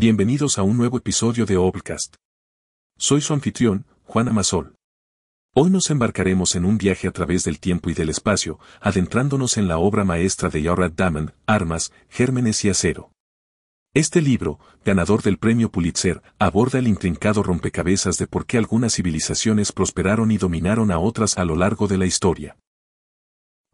Bienvenidos a un nuevo episodio de Obcast. Soy su anfitrión, Juan Amasol. Hoy nos embarcaremos en un viaje a través del tiempo y del espacio, adentrándonos en la obra maestra de Yared Daman, Armas, Gérmenes y Acero. Este libro, ganador del premio Pulitzer, aborda el intrincado rompecabezas de por qué algunas civilizaciones prosperaron y dominaron a otras a lo largo de la historia.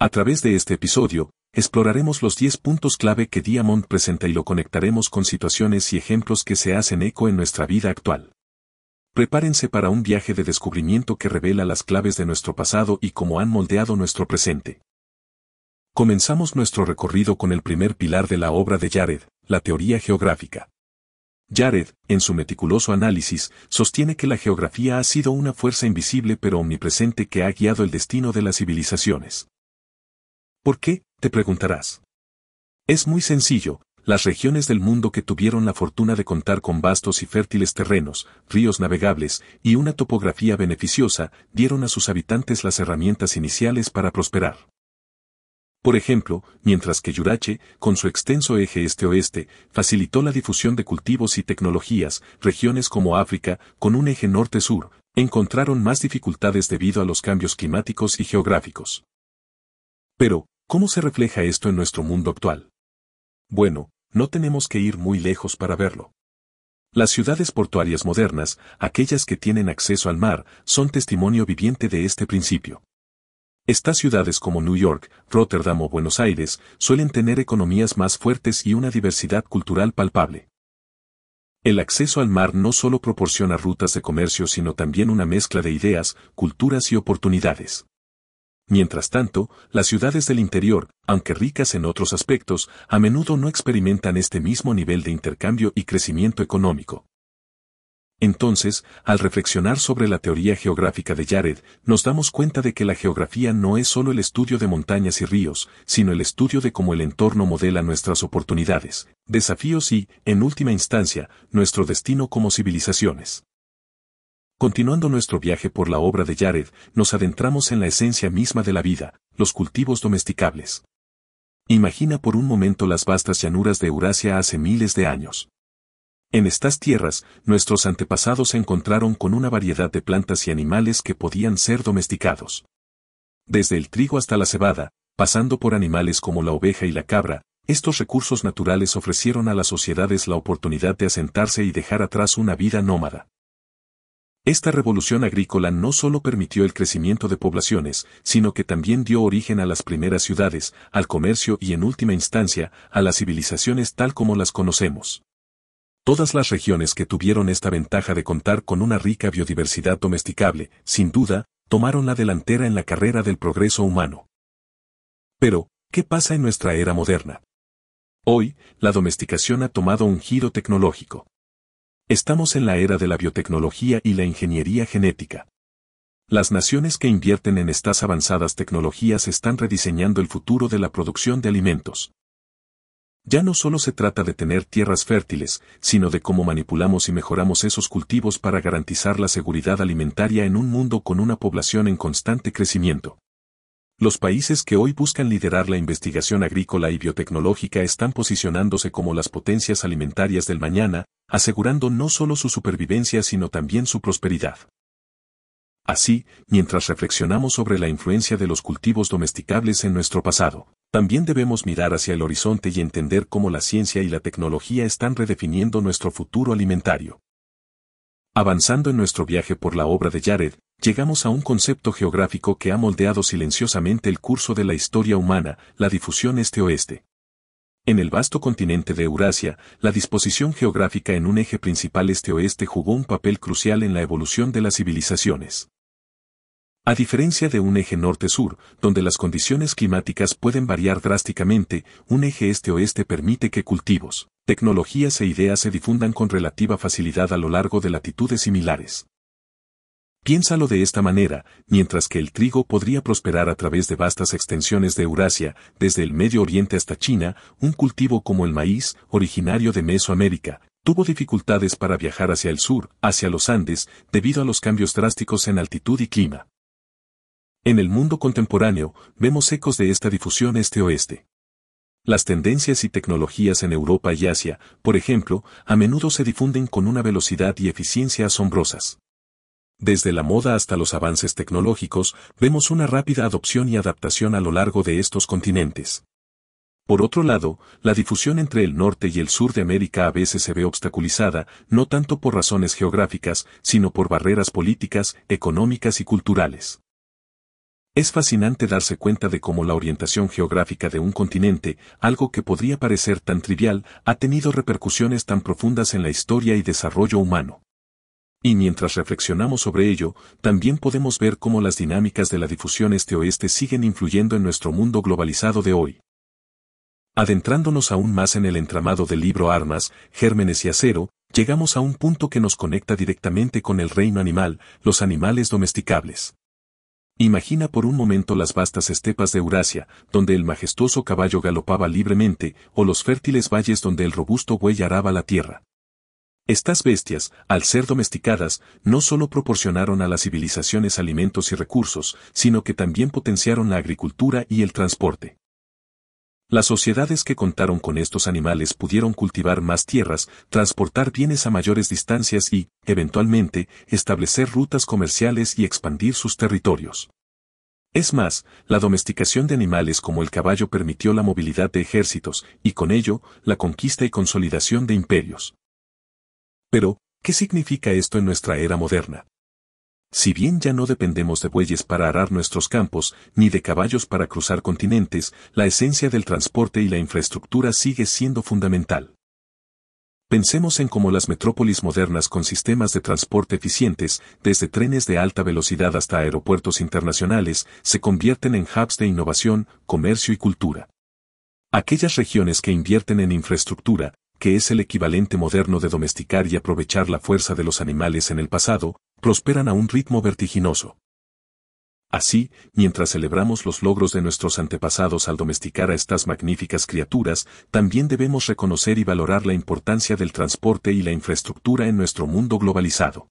A través de este episodio, exploraremos los 10 puntos clave que Diamond presenta y lo conectaremos con situaciones y ejemplos que se hacen eco en nuestra vida actual. Prepárense para un viaje de descubrimiento que revela las claves de nuestro pasado y cómo han moldeado nuestro presente. Comenzamos nuestro recorrido con el primer pilar de la obra de Jared, la teoría geográfica. Jared, en su meticuloso análisis, sostiene que la geografía ha sido una fuerza invisible pero omnipresente que ha guiado el destino de las civilizaciones. ¿Por qué? te preguntarás. Es muy sencillo, las regiones del mundo que tuvieron la fortuna de contar con vastos y fértiles terrenos, ríos navegables y una topografía beneficiosa, dieron a sus habitantes las herramientas iniciales para prosperar. Por ejemplo, mientras que Yurache, con su extenso eje este-oeste, facilitó la difusión de cultivos y tecnologías, regiones como África, con un eje norte-sur, encontraron más dificultades debido a los cambios climáticos y geográficos. Pero, ¿Cómo se refleja esto en nuestro mundo actual? Bueno, no tenemos que ir muy lejos para verlo. Las ciudades portuarias modernas, aquellas que tienen acceso al mar, son testimonio viviente de este principio. Estas ciudades como New York, Rotterdam o Buenos Aires suelen tener economías más fuertes y una diversidad cultural palpable. El acceso al mar no solo proporciona rutas de comercio sino también una mezcla de ideas, culturas y oportunidades. Mientras tanto, las ciudades del interior, aunque ricas en otros aspectos, a menudo no experimentan este mismo nivel de intercambio y crecimiento económico. Entonces, al reflexionar sobre la teoría geográfica de Jared, nos damos cuenta de que la geografía no es solo el estudio de montañas y ríos, sino el estudio de cómo el entorno modela nuestras oportunidades, desafíos y, en última instancia, nuestro destino como civilizaciones. Continuando nuestro viaje por la obra de Jared, nos adentramos en la esencia misma de la vida, los cultivos domesticables. Imagina por un momento las vastas llanuras de Eurasia hace miles de años. En estas tierras, nuestros antepasados se encontraron con una variedad de plantas y animales que podían ser domesticados. Desde el trigo hasta la cebada, pasando por animales como la oveja y la cabra, estos recursos naturales ofrecieron a las sociedades la oportunidad de asentarse y dejar atrás una vida nómada. Esta revolución agrícola no solo permitió el crecimiento de poblaciones, sino que también dio origen a las primeras ciudades, al comercio y en última instancia, a las civilizaciones tal como las conocemos. Todas las regiones que tuvieron esta ventaja de contar con una rica biodiversidad domesticable, sin duda, tomaron la delantera en la carrera del progreso humano. Pero, ¿qué pasa en nuestra era moderna? Hoy, la domesticación ha tomado un giro tecnológico. Estamos en la era de la biotecnología y la ingeniería genética. Las naciones que invierten en estas avanzadas tecnologías están rediseñando el futuro de la producción de alimentos. Ya no solo se trata de tener tierras fértiles, sino de cómo manipulamos y mejoramos esos cultivos para garantizar la seguridad alimentaria en un mundo con una población en constante crecimiento. Los países que hoy buscan liderar la investigación agrícola y biotecnológica están posicionándose como las potencias alimentarias del mañana, asegurando no solo su supervivencia sino también su prosperidad. Así, mientras reflexionamos sobre la influencia de los cultivos domesticables en nuestro pasado, también debemos mirar hacia el horizonte y entender cómo la ciencia y la tecnología están redefiniendo nuestro futuro alimentario. Avanzando en nuestro viaje por la obra de Jared, llegamos a un concepto geográfico que ha moldeado silenciosamente el curso de la historia humana, la difusión este-oeste. En el vasto continente de Eurasia, la disposición geográfica en un eje principal este-oeste jugó un papel crucial en la evolución de las civilizaciones. A diferencia de un eje norte-sur, donde las condiciones climáticas pueden variar drásticamente, un eje este-oeste permite que cultivos, tecnologías e ideas se difundan con relativa facilidad a lo largo de latitudes similares. Piénsalo de esta manera, mientras que el trigo podría prosperar a través de vastas extensiones de Eurasia, desde el Medio Oriente hasta China, un cultivo como el maíz, originario de Mesoamérica, tuvo dificultades para viajar hacia el sur, hacia los Andes, debido a los cambios drásticos en altitud y clima. En el mundo contemporáneo, vemos ecos de esta difusión este-oeste. Las tendencias y tecnologías en Europa y Asia, por ejemplo, a menudo se difunden con una velocidad y eficiencia asombrosas. Desde la moda hasta los avances tecnológicos, vemos una rápida adopción y adaptación a lo largo de estos continentes. Por otro lado, la difusión entre el norte y el sur de América a veces se ve obstaculizada, no tanto por razones geográficas, sino por barreras políticas, económicas y culturales. Es fascinante darse cuenta de cómo la orientación geográfica de un continente, algo que podría parecer tan trivial, ha tenido repercusiones tan profundas en la historia y desarrollo humano. Y mientras reflexionamos sobre ello, también podemos ver cómo las dinámicas de la difusión este-oeste siguen influyendo en nuestro mundo globalizado de hoy. Adentrándonos aún más en el entramado del libro Armas, Gérmenes y Acero, llegamos a un punto que nos conecta directamente con el reino animal, los animales domesticables. Imagina por un momento las vastas estepas de Eurasia, donde el majestuoso caballo galopaba libremente, o los fértiles valles donde el robusto buey araba la tierra. Estas bestias, al ser domesticadas, no solo proporcionaron a las civilizaciones alimentos y recursos, sino que también potenciaron la agricultura y el transporte. Las sociedades que contaron con estos animales pudieron cultivar más tierras, transportar bienes a mayores distancias y, eventualmente, establecer rutas comerciales y expandir sus territorios. Es más, la domesticación de animales como el caballo permitió la movilidad de ejércitos, y con ello, la conquista y consolidación de imperios. Pero, ¿qué significa esto en nuestra era moderna? Si bien ya no dependemos de bueyes para arar nuestros campos, ni de caballos para cruzar continentes, la esencia del transporte y la infraestructura sigue siendo fundamental. Pensemos en cómo las metrópolis modernas con sistemas de transporte eficientes, desde trenes de alta velocidad hasta aeropuertos internacionales, se convierten en hubs de innovación, comercio y cultura. Aquellas regiones que invierten en infraestructura, que es el equivalente moderno de domesticar y aprovechar la fuerza de los animales en el pasado, prosperan a un ritmo vertiginoso. Así, mientras celebramos los logros de nuestros antepasados al domesticar a estas magníficas criaturas, también debemos reconocer y valorar la importancia del transporte y la infraestructura en nuestro mundo globalizado.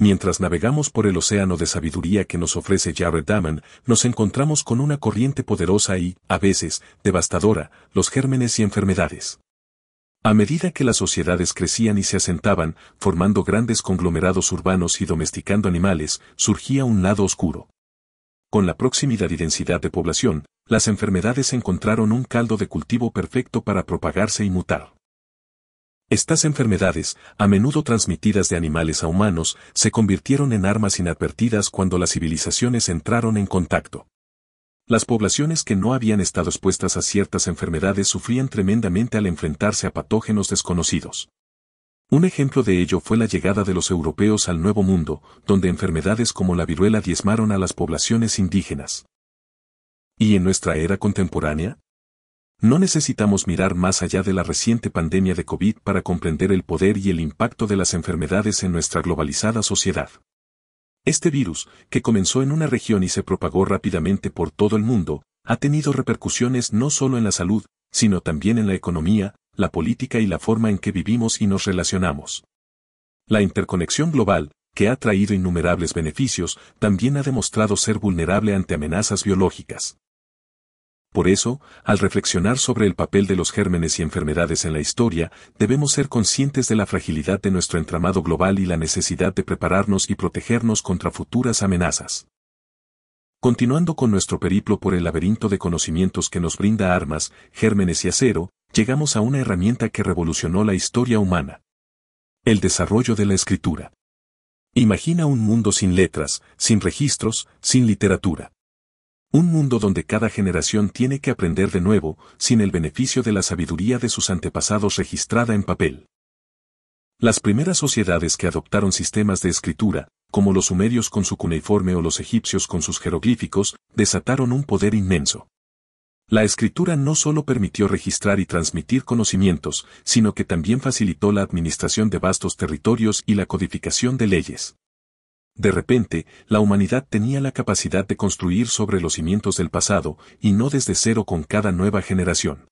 Mientras navegamos por el océano de sabiduría que nos ofrece Jared Daman, nos encontramos con una corriente poderosa y, a veces, devastadora, los gérmenes y enfermedades. A medida que las sociedades crecían y se asentaban, formando grandes conglomerados urbanos y domesticando animales, surgía un lado oscuro. Con la proximidad y densidad de población, las enfermedades encontraron un caldo de cultivo perfecto para propagarse y mutar. Estas enfermedades, a menudo transmitidas de animales a humanos, se convirtieron en armas inadvertidas cuando las civilizaciones entraron en contacto. Las poblaciones que no habían estado expuestas a ciertas enfermedades sufrían tremendamente al enfrentarse a patógenos desconocidos. Un ejemplo de ello fue la llegada de los europeos al Nuevo Mundo, donde enfermedades como la viruela diezmaron a las poblaciones indígenas. ¿Y en nuestra era contemporánea? No necesitamos mirar más allá de la reciente pandemia de COVID para comprender el poder y el impacto de las enfermedades en nuestra globalizada sociedad. Este virus, que comenzó en una región y se propagó rápidamente por todo el mundo, ha tenido repercusiones no solo en la salud, sino también en la economía, la política y la forma en que vivimos y nos relacionamos. La interconexión global, que ha traído innumerables beneficios, también ha demostrado ser vulnerable ante amenazas biológicas. Por eso, al reflexionar sobre el papel de los gérmenes y enfermedades en la historia, debemos ser conscientes de la fragilidad de nuestro entramado global y la necesidad de prepararnos y protegernos contra futuras amenazas. Continuando con nuestro periplo por el laberinto de conocimientos que nos brinda armas, gérmenes y acero, llegamos a una herramienta que revolucionó la historia humana. El desarrollo de la escritura. Imagina un mundo sin letras, sin registros, sin literatura. Un mundo donde cada generación tiene que aprender de nuevo, sin el beneficio de la sabiduría de sus antepasados registrada en papel. Las primeras sociedades que adoptaron sistemas de escritura, como los sumerios con su cuneiforme o los egipcios con sus jeroglíficos, desataron un poder inmenso. La escritura no solo permitió registrar y transmitir conocimientos, sino que también facilitó la administración de vastos territorios y la codificación de leyes. De repente, la humanidad tenía la capacidad de construir sobre los cimientos del pasado, y no desde cero con cada nueva generación.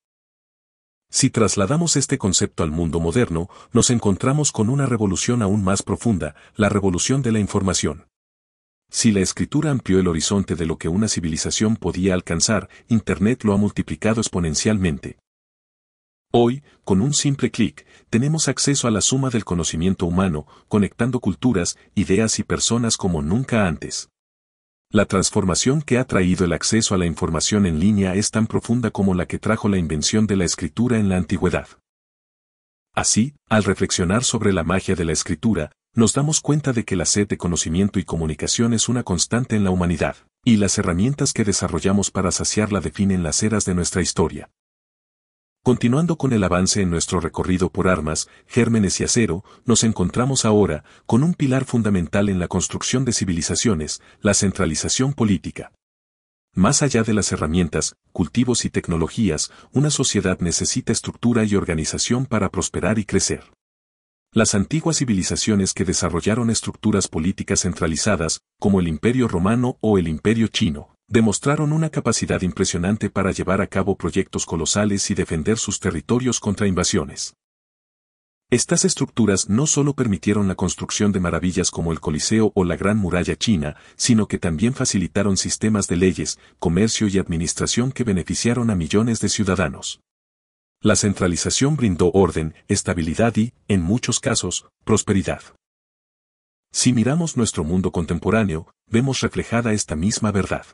Si trasladamos este concepto al mundo moderno, nos encontramos con una revolución aún más profunda, la revolución de la información. Si la escritura amplió el horizonte de lo que una civilización podía alcanzar, Internet lo ha multiplicado exponencialmente. Hoy, con un simple clic, tenemos acceso a la suma del conocimiento humano, conectando culturas, ideas y personas como nunca antes. La transformación que ha traído el acceso a la información en línea es tan profunda como la que trajo la invención de la escritura en la antigüedad. Así, al reflexionar sobre la magia de la escritura, nos damos cuenta de que la sed de conocimiento y comunicación es una constante en la humanidad, y las herramientas que desarrollamos para saciarla definen las eras de nuestra historia. Continuando con el avance en nuestro recorrido por armas, gérmenes y acero, nos encontramos ahora con un pilar fundamental en la construcción de civilizaciones, la centralización política. Más allá de las herramientas, cultivos y tecnologías, una sociedad necesita estructura y organización para prosperar y crecer. Las antiguas civilizaciones que desarrollaron estructuras políticas centralizadas, como el Imperio Romano o el Imperio Chino, demostraron una capacidad impresionante para llevar a cabo proyectos colosales y defender sus territorios contra invasiones. Estas estructuras no solo permitieron la construcción de maravillas como el Coliseo o la Gran Muralla China, sino que también facilitaron sistemas de leyes, comercio y administración que beneficiaron a millones de ciudadanos. La centralización brindó orden, estabilidad y, en muchos casos, prosperidad. Si miramos nuestro mundo contemporáneo, vemos reflejada esta misma verdad.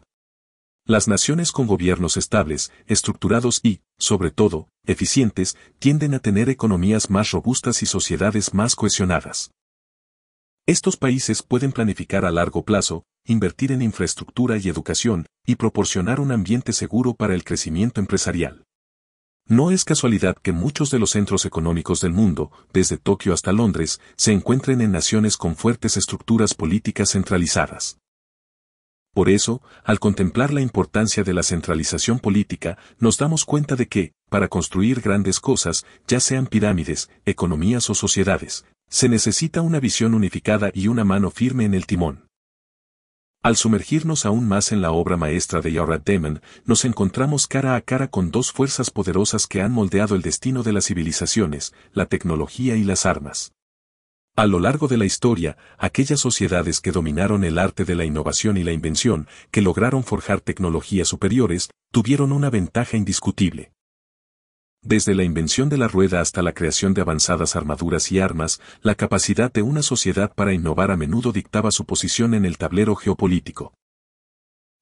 Las naciones con gobiernos estables, estructurados y, sobre todo, eficientes, tienden a tener economías más robustas y sociedades más cohesionadas. Estos países pueden planificar a largo plazo, invertir en infraestructura y educación, y proporcionar un ambiente seguro para el crecimiento empresarial. No es casualidad que muchos de los centros económicos del mundo, desde Tokio hasta Londres, se encuentren en naciones con fuertes estructuras políticas centralizadas. Por eso, al contemplar la importancia de la centralización política, nos damos cuenta de que, para construir grandes cosas, ya sean pirámides, economías o sociedades, se necesita una visión unificada y una mano firme en el timón. Al sumergirnos aún más en la obra maestra de Yorat Demon, nos encontramos cara a cara con dos fuerzas poderosas que han moldeado el destino de las civilizaciones, la tecnología y las armas. A lo largo de la historia, aquellas sociedades que dominaron el arte de la innovación y la invención, que lograron forjar tecnologías superiores, tuvieron una ventaja indiscutible. Desde la invención de la rueda hasta la creación de avanzadas armaduras y armas, la capacidad de una sociedad para innovar a menudo dictaba su posición en el tablero geopolítico.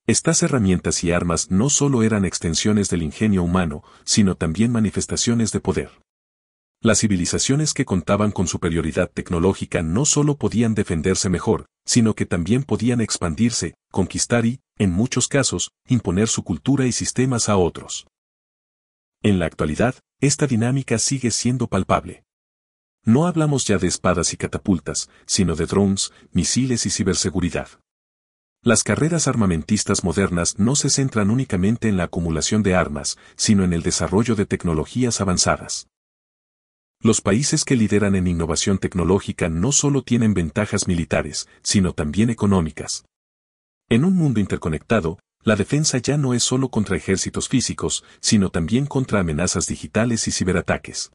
Estas herramientas y armas no solo eran extensiones del ingenio humano, sino también manifestaciones de poder. Las civilizaciones que contaban con superioridad tecnológica no solo podían defenderse mejor, sino que también podían expandirse, conquistar y, en muchos casos, imponer su cultura y sistemas a otros. En la actualidad, esta dinámica sigue siendo palpable. No hablamos ya de espadas y catapultas, sino de drones, misiles y ciberseguridad. Las carreras armamentistas modernas no se centran únicamente en la acumulación de armas, sino en el desarrollo de tecnologías avanzadas. Los países que lideran en innovación tecnológica no solo tienen ventajas militares, sino también económicas. En un mundo interconectado, la defensa ya no es solo contra ejércitos físicos, sino también contra amenazas digitales y ciberataques.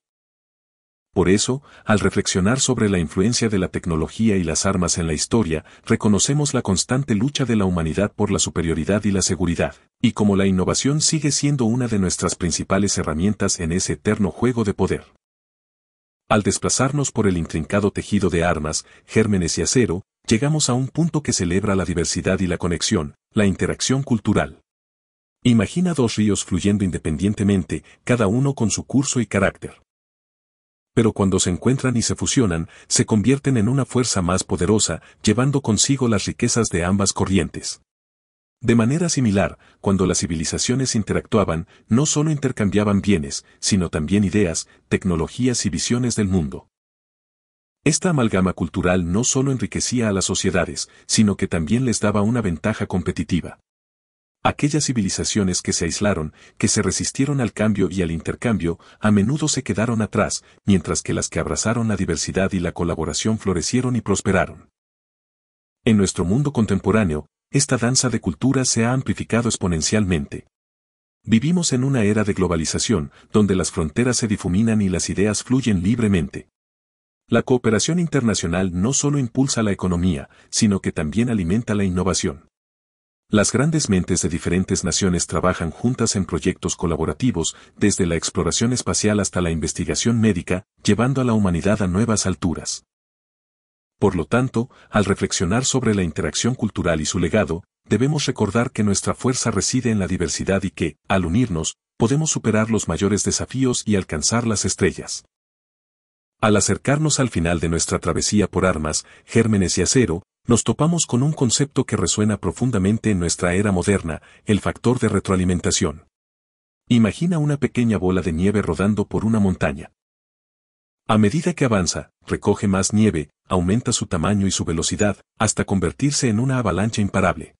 Por eso, al reflexionar sobre la influencia de la tecnología y las armas en la historia, reconocemos la constante lucha de la humanidad por la superioridad y la seguridad, y como la innovación sigue siendo una de nuestras principales herramientas en ese eterno juego de poder. Al desplazarnos por el intrincado tejido de armas, gérmenes y acero, llegamos a un punto que celebra la diversidad y la conexión, la interacción cultural. Imagina dos ríos fluyendo independientemente, cada uno con su curso y carácter. Pero cuando se encuentran y se fusionan, se convierten en una fuerza más poderosa, llevando consigo las riquezas de ambas corrientes. De manera similar, cuando las civilizaciones interactuaban, no solo intercambiaban bienes, sino también ideas, tecnologías y visiones del mundo. Esta amalgama cultural no solo enriquecía a las sociedades, sino que también les daba una ventaja competitiva. Aquellas civilizaciones que se aislaron, que se resistieron al cambio y al intercambio, a menudo se quedaron atrás, mientras que las que abrazaron la diversidad y la colaboración florecieron y prosperaron. En nuestro mundo contemporáneo, esta danza de cultura se ha amplificado exponencialmente. Vivimos en una era de globalización, donde las fronteras se difuminan y las ideas fluyen libremente. La cooperación internacional no solo impulsa la economía, sino que también alimenta la innovación. Las grandes mentes de diferentes naciones trabajan juntas en proyectos colaborativos, desde la exploración espacial hasta la investigación médica, llevando a la humanidad a nuevas alturas. Por lo tanto, al reflexionar sobre la interacción cultural y su legado, debemos recordar que nuestra fuerza reside en la diversidad y que, al unirnos, podemos superar los mayores desafíos y alcanzar las estrellas. Al acercarnos al final de nuestra travesía por armas, gérmenes y acero, nos topamos con un concepto que resuena profundamente en nuestra era moderna, el factor de retroalimentación. Imagina una pequeña bola de nieve rodando por una montaña. A medida que avanza, recoge más nieve, aumenta su tamaño y su velocidad, hasta convertirse en una avalancha imparable.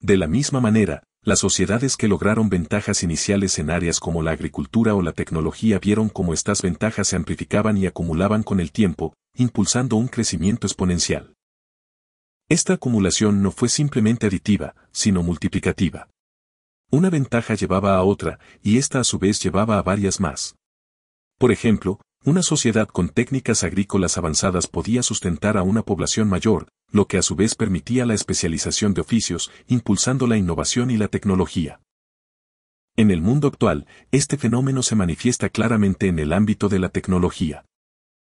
De la misma manera, las sociedades que lograron ventajas iniciales en áreas como la agricultura o la tecnología vieron cómo estas ventajas se amplificaban y acumulaban con el tiempo, impulsando un crecimiento exponencial. Esta acumulación no fue simplemente aditiva, sino multiplicativa. Una ventaja llevaba a otra, y esta a su vez llevaba a varias más. Por ejemplo, una sociedad con técnicas agrícolas avanzadas podía sustentar a una población mayor, lo que a su vez permitía la especialización de oficios, impulsando la innovación y la tecnología. En el mundo actual, este fenómeno se manifiesta claramente en el ámbito de la tecnología.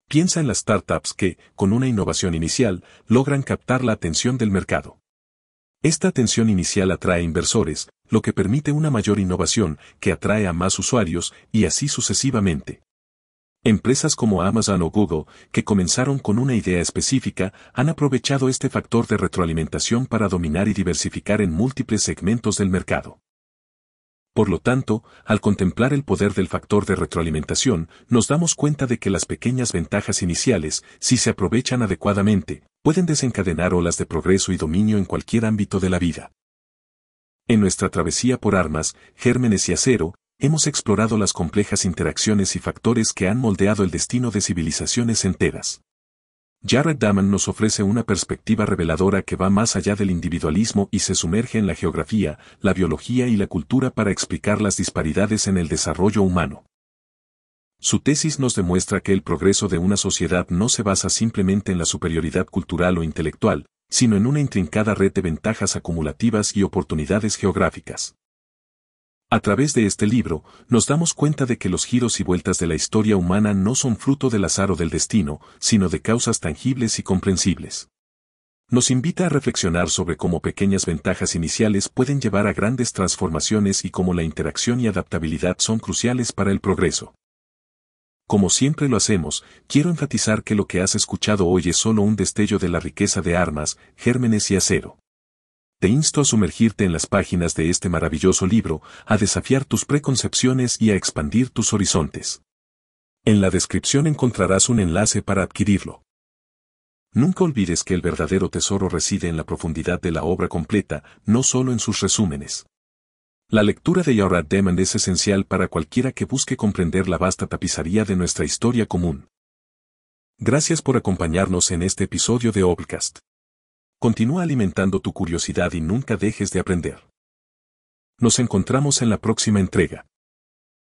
Piensa en las startups que, con una innovación inicial, logran captar la atención del mercado. Esta atención inicial atrae inversores, lo que permite una mayor innovación, que atrae a más usuarios, y así sucesivamente. Empresas como Amazon o Google, que comenzaron con una idea específica, han aprovechado este factor de retroalimentación para dominar y diversificar en múltiples segmentos del mercado. Por lo tanto, al contemplar el poder del factor de retroalimentación, nos damos cuenta de que las pequeñas ventajas iniciales, si se aprovechan adecuadamente, pueden desencadenar olas de progreso y dominio en cualquier ámbito de la vida. En nuestra travesía por armas, gérmenes y acero, hemos explorado las complejas interacciones y factores que han moldeado el destino de civilizaciones enteras. Jared Daman nos ofrece una perspectiva reveladora que va más allá del individualismo y se sumerge en la geografía, la biología y la cultura para explicar las disparidades en el desarrollo humano. Su tesis nos demuestra que el progreso de una sociedad no se basa simplemente en la superioridad cultural o intelectual, sino en una intrincada red de ventajas acumulativas y oportunidades geográficas. A través de este libro, nos damos cuenta de que los giros y vueltas de la historia humana no son fruto del azar o del destino, sino de causas tangibles y comprensibles. Nos invita a reflexionar sobre cómo pequeñas ventajas iniciales pueden llevar a grandes transformaciones y cómo la interacción y adaptabilidad son cruciales para el progreso. Como siempre lo hacemos, quiero enfatizar que lo que has escuchado hoy es solo un destello de la riqueza de armas, gérmenes y acero te insto a sumergirte en las páginas de este maravilloso libro, a desafiar tus preconcepciones y a expandir tus horizontes. En la descripción encontrarás un enlace para adquirirlo. Nunca olvides que el verdadero tesoro reside en la profundidad de la obra completa, no solo en sus resúmenes. La lectura de Yaurad Demand es esencial para cualquiera que busque comprender la vasta tapizaría de nuestra historia común. Gracias por acompañarnos en este episodio de Obcast. Continúa alimentando tu curiosidad y nunca dejes de aprender. Nos encontramos en la próxima entrega.